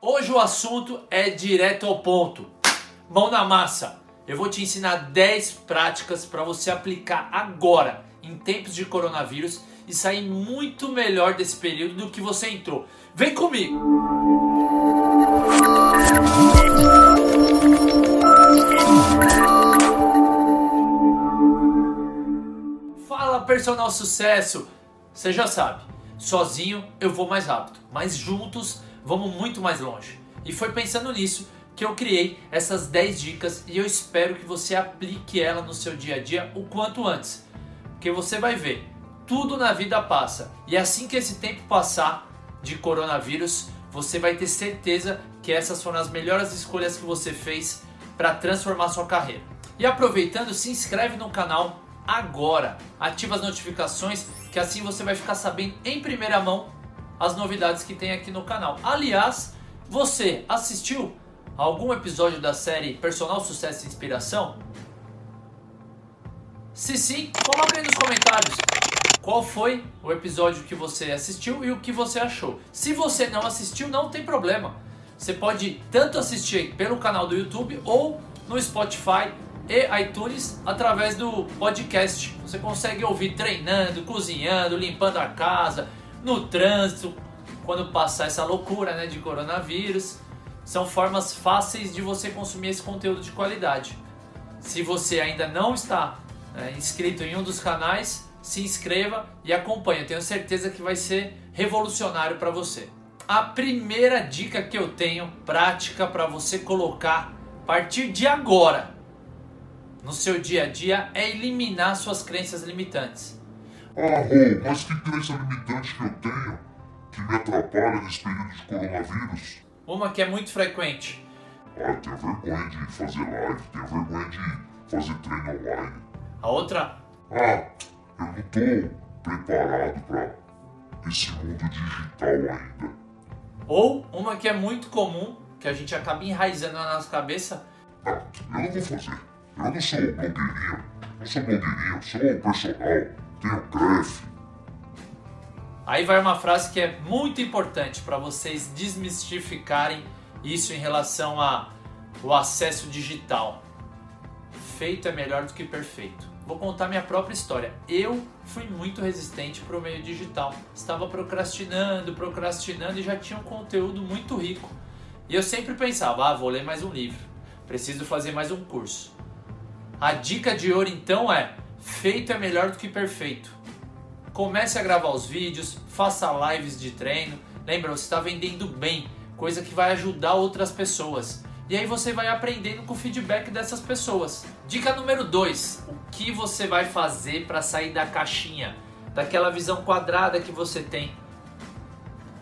Hoje o assunto é direto ao ponto. Mão na massa. Eu vou te ensinar 10 práticas para você aplicar agora, em tempos de coronavírus, e sair muito melhor desse período do que você entrou. Vem comigo! Fala personal sucesso! Você já sabe, sozinho eu vou mais rápido, mas juntos vamos muito mais longe. E foi pensando nisso que eu criei essas 10 dicas e eu espero que você aplique ela no seu dia a dia o quanto antes. Porque você vai ver, tudo na vida passa. E assim que esse tempo passar de coronavírus, você vai ter certeza que essas foram as melhores escolhas que você fez para transformar sua carreira. E aproveitando, se inscreve no canal agora, ativa as notificações, que assim você vai ficar sabendo em primeira mão as novidades que tem aqui no canal. Aliás, você assistiu algum episódio da série Personal Sucesso e Inspiração? Se sim, coloque aí nos comentários qual foi o episódio que você assistiu e o que você achou. Se você não assistiu, não tem problema. Você pode tanto assistir pelo canal do YouTube ou no Spotify e iTunes através do podcast. Você consegue ouvir treinando, cozinhando, limpando a casa, no trânsito, quando passar essa loucura né, de coronavírus. São formas fáceis de você consumir esse conteúdo de qualidade. Se você ainda não está né, inscrito em um dos canais, se inscreva e acompanhe. Eu tenho certeza que vai ser revolucionário para você. A primeira dica que eu tenho prática para você colocar a partir de agora no seu dia a dia é eliminar suas crenças limitantes. Ah, Rô, mas que crença limitante que eu tenho que me atrapalha nesse período de coronavírus? Uma que é muito frequente. Ah, tenho vergonha de fazer live, tenho vergonha de fazer treino online. A outra? Ah, eu não tô preparado para esse mundo digital ainda. Ou uma que é muito comum, que a gente acaba enraizando na nossa cabeça. Ah, eu não vou fazer. Eu não sou blogueirinho, não sou blogueirinho, sou personal Aí vai uma frase que é muito importante para vocês desmistificarem isso em relação ao acesso digital. Feito é melhor do que perfeito. Vou contar minha própria história. Eu fui muito resistente para o meio digital. Estava procrastinando, procrastinando e já tinha um conteúdo muito rico. E eu sempre pensava, ah, vou ler mais um livro, preciso fazer mais um curso. A dica de ouro então é Feito é melhor do que perfeito. Comece a gravar os vídeos, faça lives de treino. Lembra, você está vendendo bem, coisa que vai ajudar outras pessoas. E aí você vai aprendendo com o feedback dessas pessoas. Dica número 2: o que você vai fazer para sair da caixinha, daquela visão quadrada que você tem?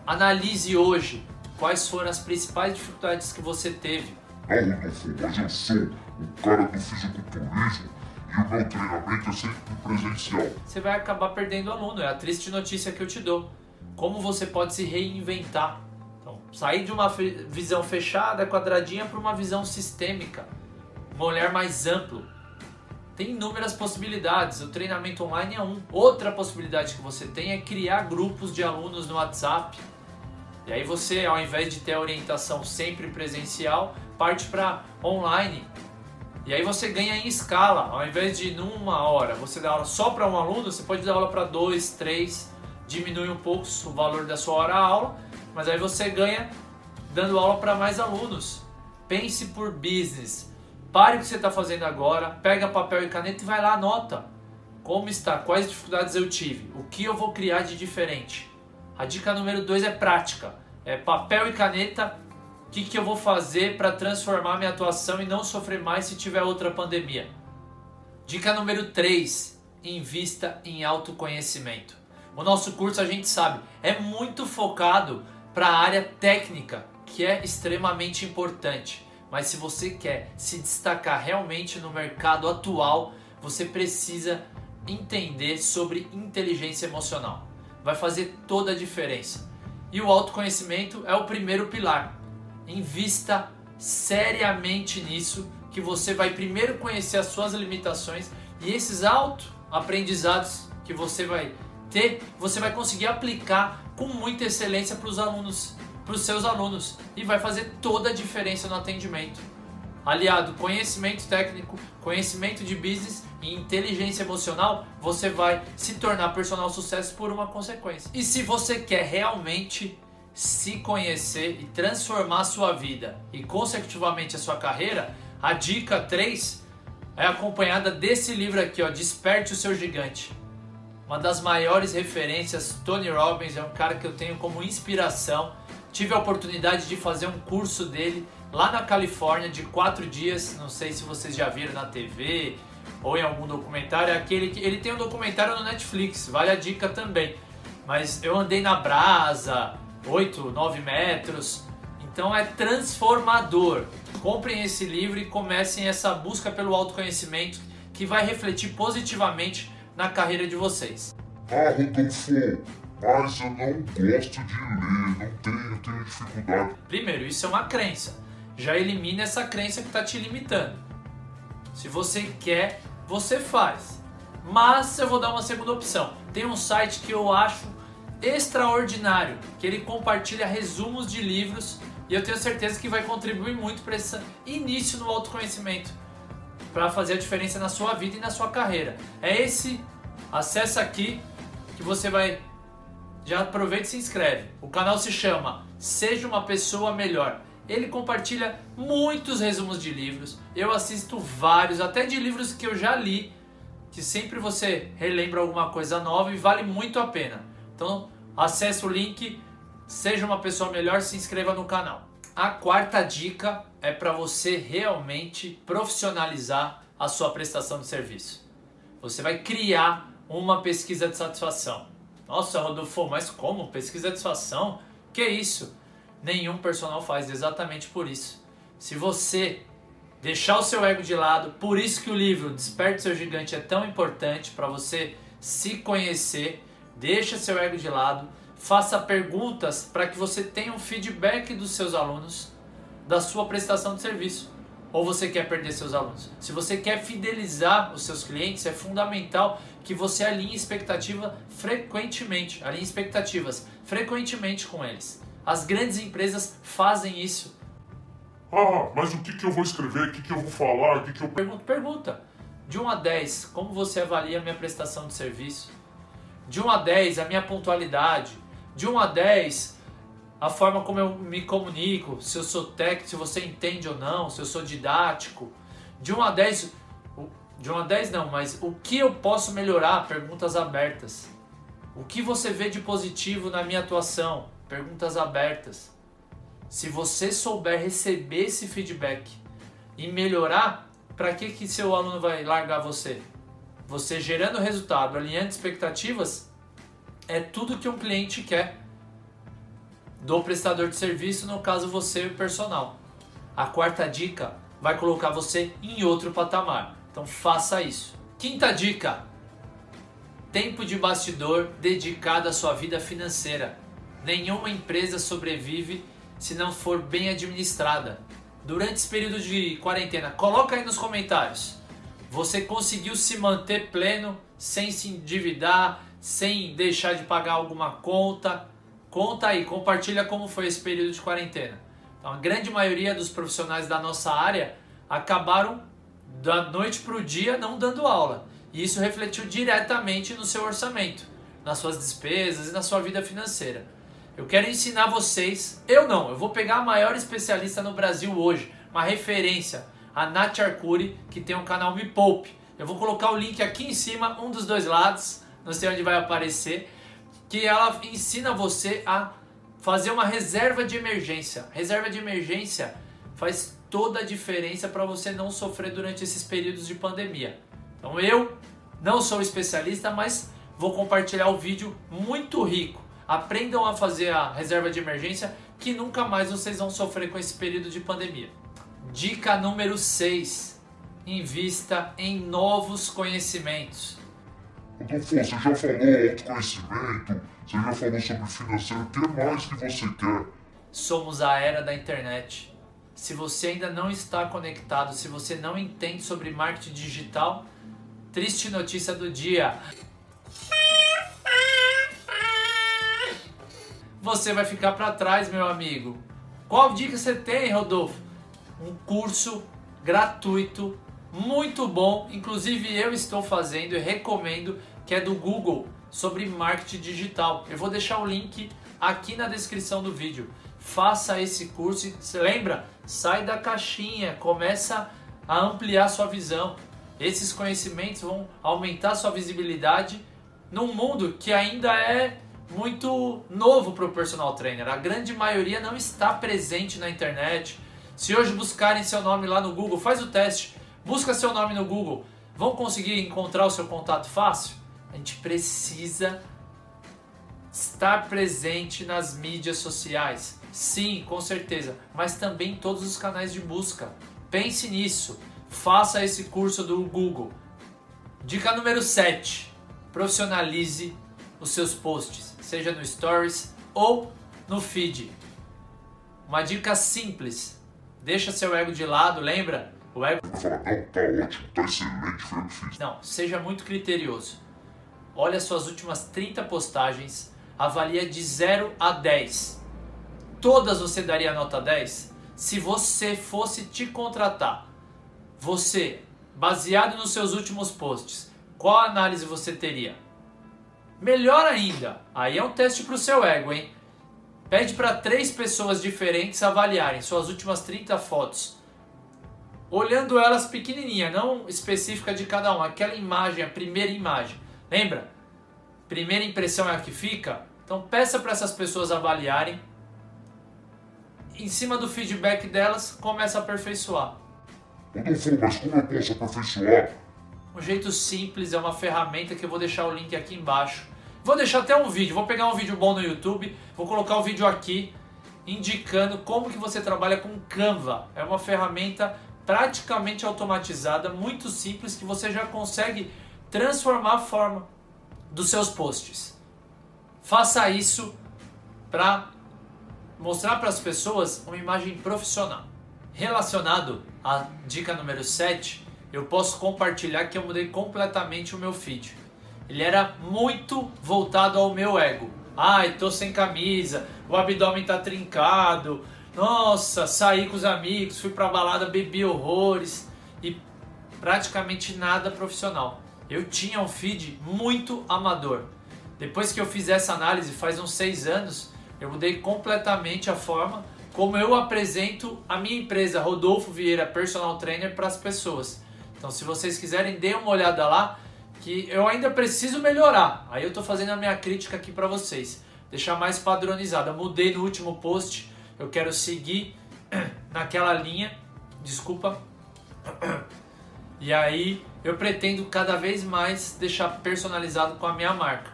Analise hoje quais foram as principais dificuldades que você teve. O cara do fisiculturismo o meu treinamento é sempre presencial. Você vai acabar perdendo aluno, é a triste notícia que eu te dou. Como você pode se reinventar? Então, sair de uma visão fechada, quadradinha, para uma visão sistêmica, um olhar mais amplo. Tem inúmeras possibilidades, o treinamento online é um. Outra possibilidade que você tem é criar grupos de alunos no WhatsApp. E aí você, ao invés de ter a orientação sempre presencial, parte para online e aí você ganha em escala, ao invés de numa hora você dar aula só para um aluno, você pode dar aula para dois, três, diminui um pouco o valor da sua hora aula, mas aí você ganha dando aula para mais alunos. Pense por business. Pare o que você está fazendo agora, pega papel e caneta e vai lá anota. Como está? Quais dificuldades eu tive? O que eu vou criar de diferente? A dica número dois é prática. É papel e caneta o que, que eu vou fazer para transformar minha atuação e não sofrer mais se tiver outra pandemia? Dica número 3: invista em autoconhecimento. O nosso curso, a gente sabe, é muito focado para a área técnica, que é extremamente importante. Mas se você quer se destacar realmente no mercado atual, você precisa entender sobre inteligência emocional. Vai fazer toda a diferença. E o autoconhecimento é o primeiro pilar. Invista seriamente nisso, que você vai primeiro conhecer as suas limitações e esses auto-aprendizados que você vai ter, você vai conseguir aplicar com muita excelência para os alunos para os seus alunos e vai fazer toda a diferença no atendimento. Aliado conhecimento técnico, conhecimento de business e inteligência emocional, você vai se tornar personal sucesso por uma consequência. E se você quer realmente se conhecer e transformar a sua vida e consecutivamente a sua carreira, a dica 3 é acompanhada desse livro aqui, ó, Desperte o seu gigante. Uma das maiores referências, Tony Robbins é um cara que eu tenho como inspiração. Tive a oportunidade de fazer um curso dele lá na Califórnia de quatro dias. Não sei se vocês já viram na TV ou em algum documentário. É aquele que ele tem um documentário no Netflix, vale a dica também. Mas eu andei na brasa, 8, 9 metros. Então é transformador. Comprem esse livro e comecem essa busca pelo autoconhecimento que vai refletir positivamente na carreira de vocês. Ah, Rodolfo, mas eu não gosto de ler, não tenho, tenho dificuldade. Primeiro, isso é uma crença. Já elimina essa crença que está te limitando. Se você quer, você faz. Mas eu vou dar uma segunda opção. Tem um site que eu acho extraordinário, que ele compartilha resumos de livros e eu tenho certeza que vai contribuir muito para esse início no autoconhecimento, para fazer a diferença na sua vida e na sua carreira. É esse, acessa aqui que você vai já aproveita e se inscreve. O canal se chama Seja uma pessoa melhor. Ele compartilha muitos resumos de livros. Eu assisto vários, até de livros que eu já li, que sempre você relembra alguma coisa nova e vale muito a pena. Então, acesse o link, seja uma pessoa melhor, se inscreva no canal. A quarta dica é para você realmente profissionalizar a sua prestação de serviço. Você vai criar uma pesquisa de satisfação. Nossa, Rodolfo, mas como? Pesquisa de satisfação? Que isso? Nenhum personal faz exatamente por isso. Se você deixar o seu ego de lado, por isso que o livro Desperte Seu Gigante é tão importante para você se conhecer deixa seu ego de lado, faça perguntas para que você tenha um feedback dos seus alunos da sua prestação de serviço. Ou você quer perder seus alunos? Se você quer fidelizar os seus clientes, é fundamental que você alinhe expectativa frequentemente, alinhe expectativas frequentemente com eles. As grandes empresas fazem isso. Ah, mas o que, que eu vou escrever? O que, que eu vou falar? O que, que eu... Pergunta, pergunta. De 1 a 10, como você avalia a minha prestação de serviço? De 1 a 10, a minha pontualidade. De 1 a 10, a forma como eu me comunico, se eu sou técnico, se você entende ou não, se eu sou didático. De 1 a 10, de 1 a 10 não, mas o que eu posso melhorar? Perguntas abertas. O que você vê de positivo na minha atuação? Perguntas abertas. Se você souber receber esse feedback e melhorar, para que que seu aluno vai largar você? Você gerando resultado, alinhando expectativas, é tudo que um cliente quer do prestador de serviço, no caso você o personal. A quarta dica vai colocar você em outro patamar. Então faça isso. Quinta dica: tempo de bastidor dedicado à sua vida financeira. Nenhuma empresa sobrevive se não for bem administrada. Durante esse período de quarentena, coloca aí nos comentários você conseguiu se manter pleno sem se endividar, sem deixar de pagar alguma conta. Conta aí, compartilha como foi esse período de quarentena. Então, a grande maioria dos profissionais da nossa área acabaram da noite para o dia não dando aula. E isso refletiu diretamente no seu orçamento, nas suas despesas e na sua vida financeira. Eu quero ensinar vocês, eu não, eu vou pegar a maior especialista no Brasil hoje, uma referência a Nath Arcuri, que tem um canal Me Poupe. Eu vou colocar o link aqui em cima, um dos dois lados, não sei onde vai aparecer, que ela ensina você a fazer uma reserva de emergência. Reserva de emergência faz toda a diferença para você não sofrer durante esses períodos de pandemia. Então eu não sou especialista, mas vou compartilhar o vídeo muito rico. Aprendam a fazer a reserva de emergência que nunca mais vocês vão sofrer com esse período de pandemia. Dica número 6: invista em novos conhecimentos. Rodolfo, você já falou autoconhecimento, você já falou sobre financeiro, o que mais que você quer? Somos a era da internet. Se você ainda não está conectado, se você não entende sobre marketing digital, triste notícia do dia. você vai ficar para trás, meu amigo. Qual dica você tem, Rodolfo? Um curso gratuito, muito bom, inclusive eu estou fazendo e recomendo, que é do Google, sobre marketing digital. Eu vou deixar o link aqui na descrição do vídeo. Faça esse curso, você lembra? Sai da caixinha, começa a ampliar sua visão. Esses conhecimentos vão aumentar sua visibilidade num mundo que ainda é muito novo para o personal trainer. A grande maioria não está presente na internet. Se hoje buscarem seu nome lá no Google, faz o teste, busca seu nome no Google, vão conseguir encontrar o seu contato fácil? A gente precisa estar presente nas mídias sociais. Sim, com certeza, mas também em todos os canais de busca. Pense nisso. Faça esse curso do Google. Dica número 7. Profissionalize os seus posts, seja no Stories ou no feed. Uma dica simples. Deixa seu ego de lado, lembra? O ego. Fala, não, tá ótimo, tá excelente, foi. Não, seja muito criterioso. Olha suas últimas 30 postagens, avalia de 0 a 10. Todas você daria nota 10? Se você fosse te contratar, você, baseado nos seus últimos posts, qual análise você teria? Melhor ainda, aí é um teste para o seu ego, hein? Pede para três pessoas diferentes avaliarem suas últimas 30 fotos, olhando elas pequenininha, não específica de cada uma, aquela imagem, a primeira imagem. Lembra? Primeira impressão é a que fica. Então peça para essas pessoas avaliarem. Em cima do feedback delas, começa a aperfeiçoar. Rodolfo, mas como eu posso aperfeiçoar? Um jeito simples, é uma ferramenta que eu vou deixar o link aqui embaixo. Vou deixar até um vídeo, vou pegar um vídeo bom no YouTube, vou colocar o um vídeo aqui indicando como que você trabalha com Canva. É uma ferramenta praticamente automatizada, muito simples que você já consegue transformar a forma dos seus posts. Faça isso para mostrar para as pessoas uma imagem profissional. Relacionado à dica número 7, eu posso compartilhar que eu mudei completamente o meu feed. Ele era muito voltado ao meu ego. Ai, tô sem camisa, o abdômen tá trincado. Nossa, saí com os amigos, fui pra balada, bebi horrores e praticamente nada profissional. Eu tinha um feed muito amador. Depois que eu fiz essa análise, faz uns seis anos, eu mudei completamente a forma como eu apresento a minha empresa Rodolfo Vieira Personal Trainer para as pessoas. Então, se vocês quiserem, dê uma olhada lá, que eu ainda preciso melhorar. Aí eu estou fazendo a minha crítica aqui para vocês, deixar mais padronizado. Eu mudei no último post, eu quero seguir naquela linha. Desculpa. E aí eu pretendo cada vez mais deixar personalizado com a minha marca.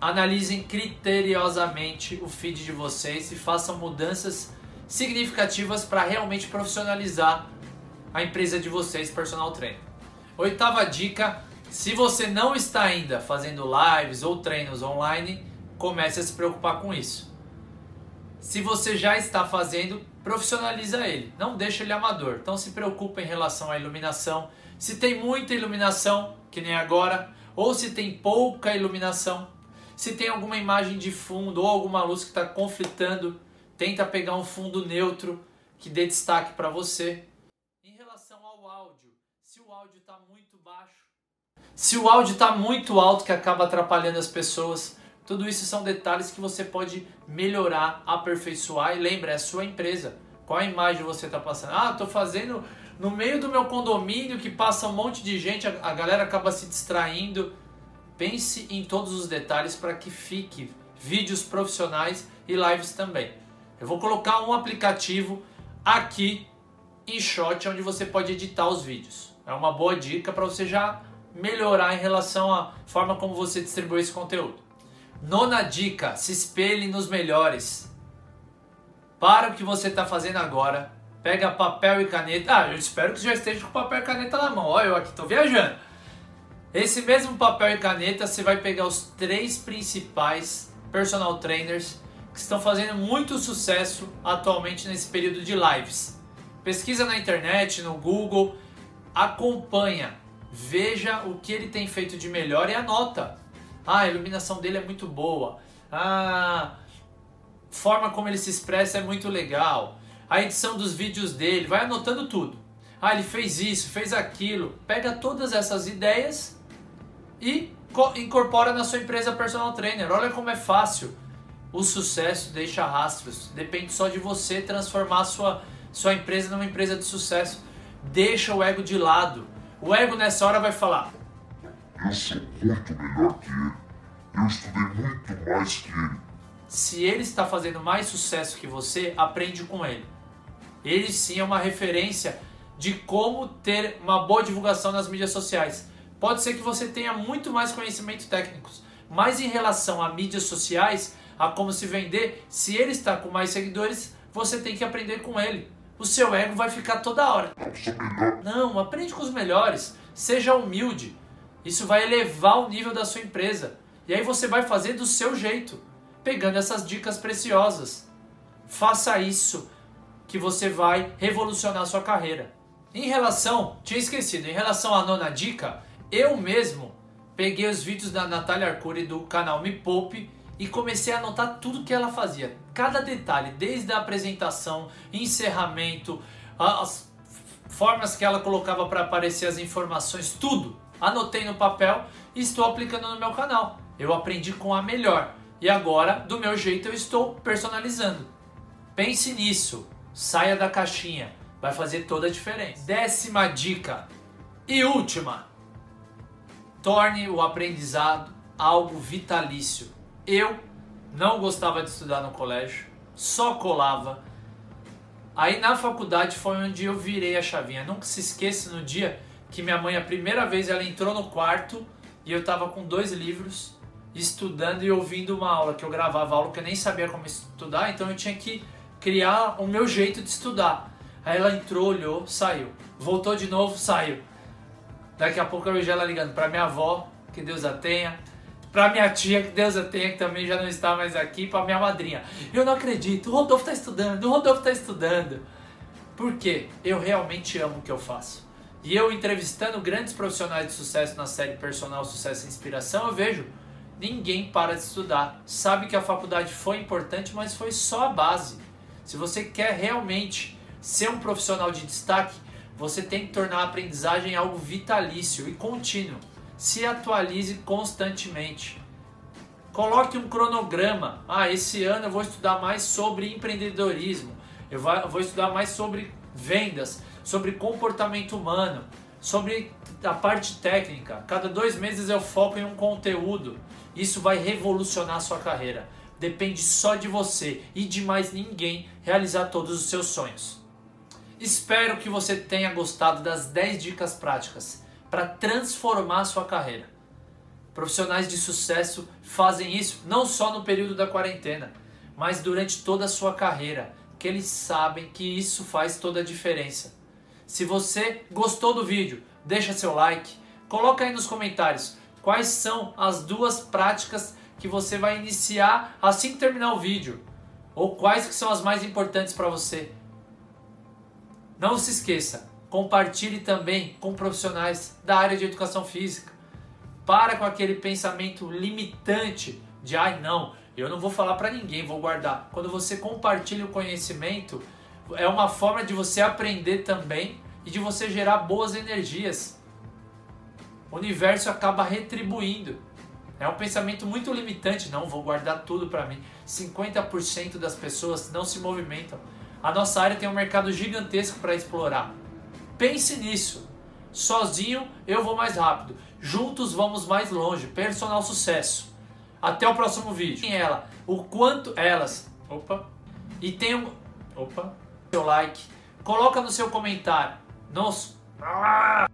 Analisem criteriosamente o feed de vocês e façam mudanças significativas para realmente profissionalizar a empresa de vocês, personal trainer. Oitava dica: se você não está ainda fazendo lives ou treinos online, comece a se preocupar com isso. Se você já está fazendo, profissionaliza ele, não deixa ele amador. Então se preocupa em relação à iluminação. Se tem muita iluminação, que nem agora, ou se tem pouca iluminação, se tem alguma imagem de fundo ou alguma luz que está conflitando, tenta pegar um fundo neutro que dê destaque para você. Em relação ao áudio, se o áudio está muito baixo, se o áudio está muito alto que acaba atrapalhando as pessoas, tudo isso são detalhes que você pode melhorar, aperfeiçoar e lembra, é a sua empresa. Qual a imagem você está passando? Ah, estou fazendo no meio do meu condomínio que passa um monte de gente, a, a galera acaba se distraindo. Pense em todos os detalhes para que fique vídeos profissionais e lives também. Eu vou colocar um aplicativo aqui em Shot onde você pode editar os vídeos. É uma boa dica para você já melhorar em relação à forma como você distribui esse conteúdo. Nona dica: se espelhe nos melhores. Para o que você está fazendo agora, pega papel e caneta. Ah, eu espero que já esteja com papel e caneta na mão. Olha, eu aqui estou viajando. Esse mesmo papel e caneta, você vai pegar os três principais personal trainers que estão fazendo muito sucesso atualmente nesse período de lives. Pesquisa na internet, no Google, acompanha, veja o que ele tem feito de melhor e anota. Ah, a iluminação dele é muito boa. A forma como ele se expressa é muito legal. A edição dos vídeos dele, vai anotando tudo. Ah, ele fez isso, fez aquilo. Pega todas essas ideias e incorpora na sua empresa personal trainer. Olha como é fácil. O sucesso deixa rastros. Depende só de você transformar sua, sua empresa numa empresa de sucesso. Deixa o ego de lado. O ego nessa hora vai falar: Eu sou muito melhor que ele. Eu estudei muito mais que ele. Se ele está fazendo mais sucesso que você, aprende com ele. Ele sim é uma referência de como ter uma boa divulgação nas mídias sociais. Pode ser que você tenha muito mais conhecimentos técnicos, mas em relação a mídias sociais, a como se vender, se ele está com mais seguidores, você tem que aprender com ele. O seu ego vai ficar toda hora. Não, aprende com os melhores. Seja humilde. Isso vai elevar o nível da sua empresa. E aí você vai fazer do seu jeito, pegando essas dicas preciosas. Faça isso que você vai revolucionar a sua carreira. Em relação, tinha esquecido, em relação à nona dica, eu mesmo peguei os vídeos da Natália Arcuri do canal Me Poupe e comecei a anotar tudo que ela fazia. Cada detalhe, desde a apresentação, encerramento, as formas que ela colocava para aparecer as informações, tudo. Anotei no papel e estou aplicando no meu canal. Eu aprendi com a melhor e agora, do meu jeito, eu estou personalizando. Pense nisso, saia da caixinha vai fazer toda a diferença. Décima dica e última: torne o aprendizado algo vitalício. Eu não gostava de estudar no colégio, só colava. Aí na faculdade foi onde eu virei a chavinha. Nunca se esqueça no dia que minha mãe, a primeira vez, ela entrou no quarto e eu tava com dois livros estudando e ouvindo uma aula que eu gravava aula que eu nem sabia como estudar, então eu tinha que criar o meu jeito de estudar. Aí ela entrou, olhou, saiu. Voltou de novo, saiu. Daqui a pouco eu vejo ela ligando para minha avó, que Deus a tenha. Para minha tia, que Deus a tenha, que também já não está mais aqui. Para minha madrinha. Eu não acredito, o Rodolfo está estudando, o Rodolfo está estudando. Por quê? Eu realmente amo o que eu faço. E eu entrevistando grandes profissionais de sucesso na série Personal Sucesso e Inspiração, eu vejo ninguém para de estudar. Sabe que a faculdade foi importante, mas foi só a base. Se você quer realmente ser um profissional de destaque, você tem que tornar a aprendizagem algo vitalício e contínuo. Se atualize constantemente. Coloque um cronograma. Ah, esse ano eu vou estudar mais sobre empreendedorismo. Eu vou estudar mais sobre vendas, sobre comportamento humano, sobre a parte técnica. Cada dois meses eu foco em um conteúdo. Isso vai revolucionar a sua carreira. Depende só de você e de mais ninguém realizar todos os seus sonhos. Espero que você tenha gostado das 10 dicas práticas para transformar a sua carreira. Profissionais de sucesso fazem isso não só no período da quarentena, mas durante toda a sua carreira, que eles sabem que isso faz toda a diferença. Se você gostou do vídeo, deixa seu like, coloca aí nos comentários quais são as duas práticas que você vai iniciar assim que terminar o vídeo, ou quais que são as mais importantes para você. Não se esqueça, compartilhe também com profissionais da área de educação física. Para com aquele pensamento limitante de ai não, eu não vou falar para ninguém, vou guardar. Quando você compartilha o conhecimento, é uma forma de você aprender também e de você gerar boas energias. O universo acaba retribuindo. É um pensamento muito limitante, não vou guardar tudo para mim. 50% das pessoas não se movimentam. A nossa área tem um mercado gigantesco para explorar. Pense nisso. Sozinho eu vou mais rápido. Juntos vamos mais longe. Personal sucesso. Até o próximo vídeo. Tem ela, o quanto elas. Opa. E tem um. Opa. Seu like. Coloca no seu comentário. Nos.